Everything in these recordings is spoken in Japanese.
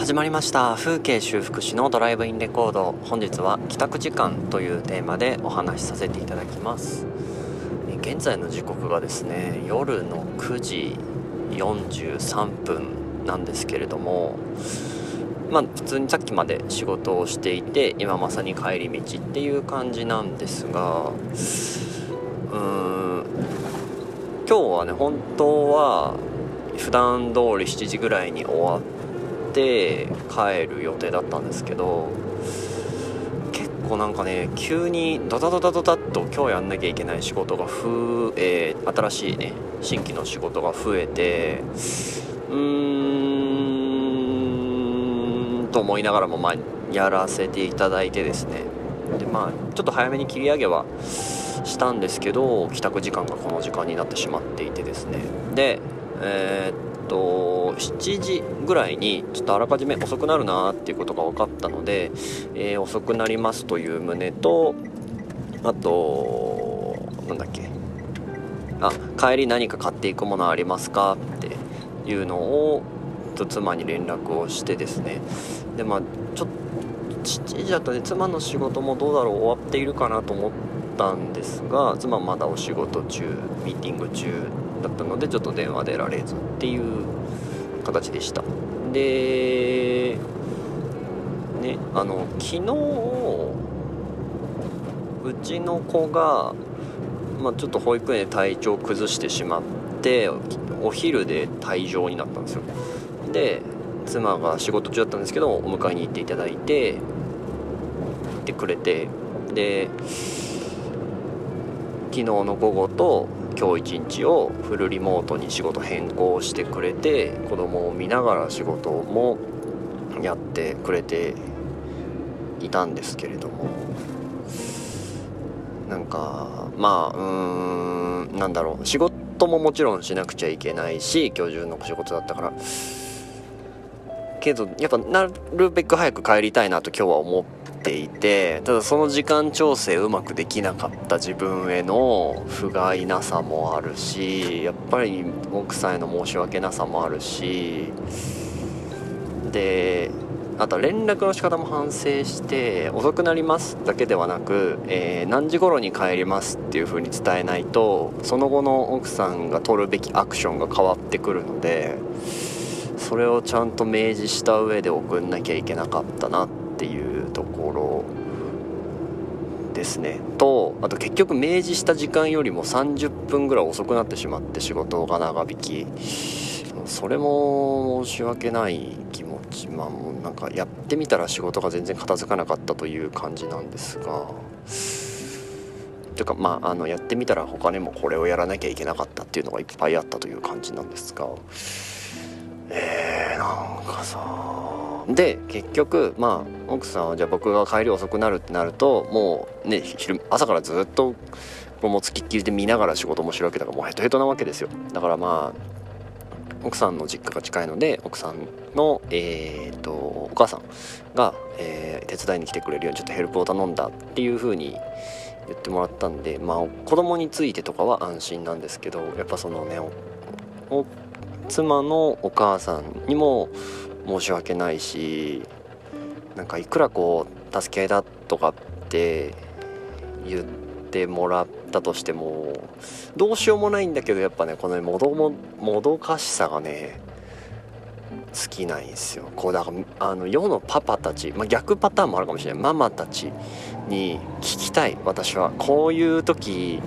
始まりました。風景修復師のドライブインレコード。本日は帰宅時間というテーマでお話しさせていただきます。現在の時刻がですね夜の9時43分なんですけれどもまあ普通にさっきまで仕事をしていて今まさに帰り道っていう感じなんですがうーん今日はね本当は普段通り7時ぐらいに終わって帰る予定だったんですけど結構なんかね急にドタドタドタっと今日やんなきゃいけない仕事が増え新しいね新規の仕事が増えてうーんと思いながらもまあやらせていただいてですね。でまあちょっと早めに切り上げはしたんですけど帰宅時間がこの時間になってしまっていてですね。でえー、っと7時ぐらいにちょっとあらかじめ遅くなるなっていうことが分かったので、えー、遅くなりますという旨とあとなんだっけ。あ帰り何か買っていくものありますかっていうのをと妻に連絡をしてですね。でまあちょっと7時だとね妻の仕事もどうだろう終わっているかなと思ったんですが妻まだお仕事中ミーティング中だったのでちょっと電話出られずっていう形でした。でねあの昨日うちの子が、まあ、ちょっと保育園で体調崩してしまってお昼で退場になったんですよ。で妻が仕事中だったんですけどお迎えに行っていただいて行ってくれてで昨日の午後と今日一日をフルリモートに仕事変更してくれて子供を見ながら仕事もやってくれていたんですけれどもなんかまあうーんなんだろう仕事ももちろんしなくちゃいけないし今日中の仕事だったからけどやっぱなるべく早く帰りたいなと今日は思ってていてただその時間調整うまくできなかった自分への不甲斐なさもあるしやっぱり奥さんへの申し訳なさもあるしであと連絡の仕方も反省して遅くなりますだけではなく、えー、何時頃に帰りますっていう風に伝えないとその後の奥さんが取るべきアクションが変わってくるのでそれをちゃんと明示した上で送んなきゃいけなかったなっていうところですね。とあと結局明示した時間よりも30分ぐらい遅くなってしまって仕事が長引き。それも申し訳ない気持ち。まあもうなんかやってみたら仕事が全然片付かなかったという感じなんですが。というかまああのやってみたら他にもこれをやらなきゃいけなかったっていうのがいっぱいあったという感じなんですが。えー、なんかさ。で結局まあ奥さんはじゃあ僕が帰り遅くなるってなるともうね昼朝からずっともうつきっきりで見ながら仕事もしてるわけだからもうヘトヘトなわけですよ。だからまあ奥さんの実家が近いので奥さんの、えーと、お母さんが、えー、手伝いに来てくれるようにちょっとヘルプを頼んだっていう風に言ってもらったんでまあ子供についてとかは安心なんですけどやっぱそのね妻のお母さんにも申し訳ないしなんかいくらこう助け合いだとかって言ってもらったとしてもどうしようもないんだけどやっぱねこのねもどももどかしさがね好きなんですよ。こうだからあの世のパパたち、まあ、逆パターンもあるかもしれない。ママたちに聞きたい。私はこういう時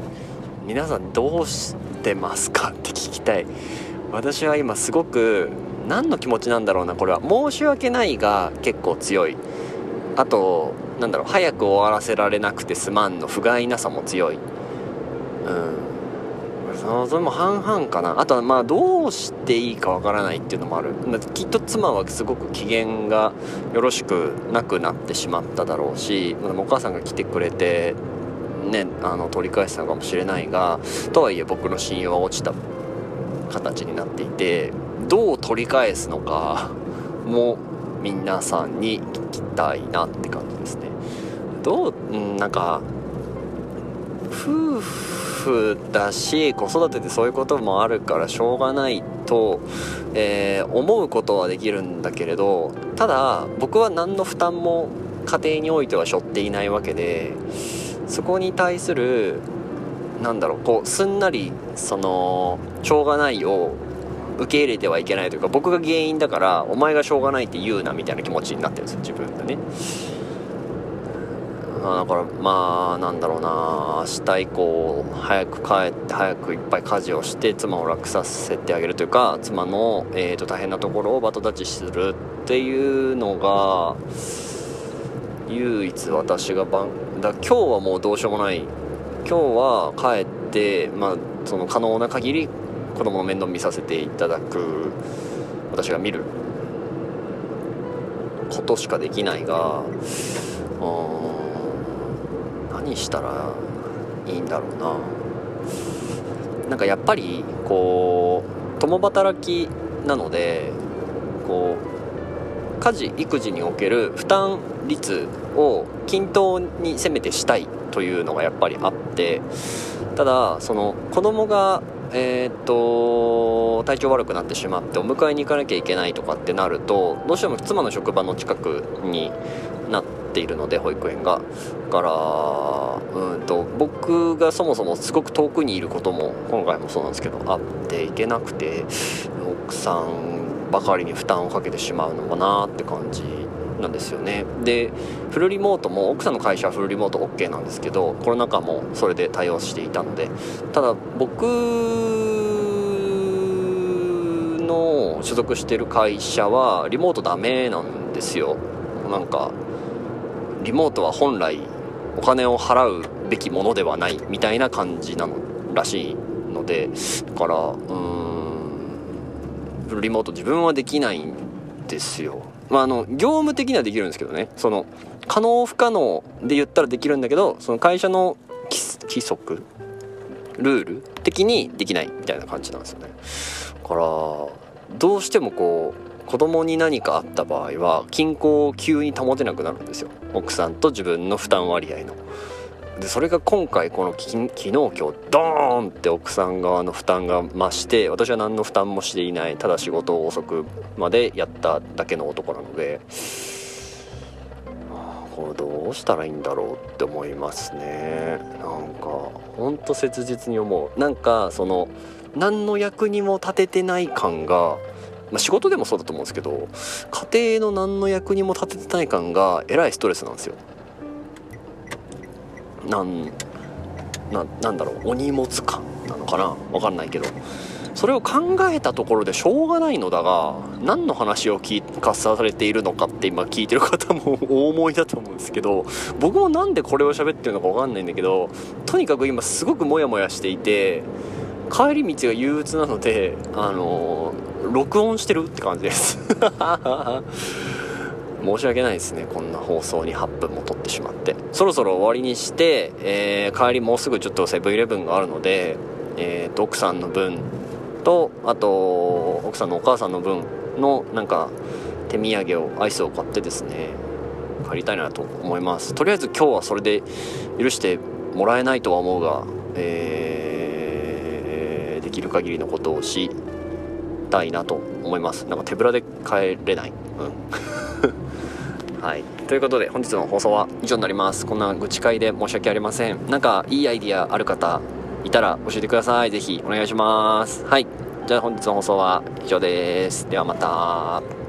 皆さんどうしてますかって聞きたい。私は今すごく何の気持ちなんだろうなこれは。申し訳ないが結構強い。あとなんだろう早く終わらせられなくてすまんの不甲斐なさも強い。うん。それも半々かな。あとはまあどうしていいかわからないっていうのもある。きっと妻はすごく機嫌がよろしくなくなってしまっただろうしお母さんが来てくれてねあの取り返したのかもしれないがとはいえ僕の信用は落ちた。形になっていてどう取り返すのかも皆さんに聞きたいなって感じですね。どうなんか夫婦だし子育てでそういうこともあるからしょうがないと、えー、思うことはできるんだけれどただ僕は何の負担も家庭においては背負っていないわけでそこに対するなんだろうこうすんなりそのしょうがないを受け入れてはいけないというか僕が原因だからお前がしょうがないって言うなみたいな気持ちになってるんですよ自分がね。だからまあなんだろうな明日以降早く帰って早くいっぱい家事をして妻を楽させてあげるというか妻の、えーと、大変なところをバト立ちするっていうのが唯一私が晩だ今日はもうどうしようもない今日は帰ってまあその可能な限り子供の面倒見させていただく私が見ることしかできないが何したらいいんだろうな。なんかやっぱりこう共働きなのでこう家事育児における負担率を均等にせめてしたい。というのがやっぱりあってただその子供がえー、っと体調悪くなってしまってお迎えに行かなきゃいけないとかってなるとどうしても妻の職場の近くになっているので保育園が。だからうんと僕がそもそもすごく遠くにいることも今回もそうなんですけどあっていけなくて奥さんばかりに負担をかけてしまうのかなって感じなんですよね。でフルリモートも奥さんの会社はフルリモート OK なんですけどコロナ禍もそれで対応していたので。ただ僕の所属してる会社はリモートダメなんですよ。なんかリモートは本来お金を払うべきものではないみたいな感じなのらしいので。だからうーんフルリモート自分はできないんですよ。まあ、あの業務的にはできるんですけどね。その可能不可能で言ったらできるんだけどその会社の規則ルール的にできないみたいな感じなんですよね。だからどうしてもこう子供に何かあった場合は均衡を急に保てなくなるんですよ。奥さんと自分の負担割合の。でそれが今回この昨日今日ドーンって奥さん側の負担が増して私は何の負担もしていないただ仕事を遅くまでやっただけの男なのでこれどうしたらいいんだろうって思いますね。なんかほんと切実に思う。なんかその何の役にも立ててない感がまあ、仕事でもそうだと思うんですけど家庭の何の役にも立ててない感がえらいストレスなんですよ。なんなんだろうお荷物感なのかな？分かんないけど。それを考えたところでしょうがないのだが何の話を聞かされているのかって今聞いてる方も大思いだと思うんですけど僕もなんでこれを喋ってるのか分かんないんだけどとにかく今すごくモヤモヤしていて帰り道が憂鬱なのであの録音してるって感じです。申し訳ないですね。こんな放送に8分も撮ってしまって。そろそろ終わりにして、えー、帰りもうすぐちょっとセブンイレブンがあるので、えー、と奥さんの分とあと奥さんのお母さんの分のなんか手土産をアイスを買ってですね帰りたいなと思います。とりあえず今日はそれで許してもらえないとは思うが、えー、できる限りのことをしたいなと思います。なんか手ぶらで帰れない。うん。はい、ということで本日の放送は以上になります。こんな愚痴会で申し訳ありません。なんかいいアイディアある方いたら教えてください。是非お願いします。はい。じゃあ本日の放送は以上です。ではまた。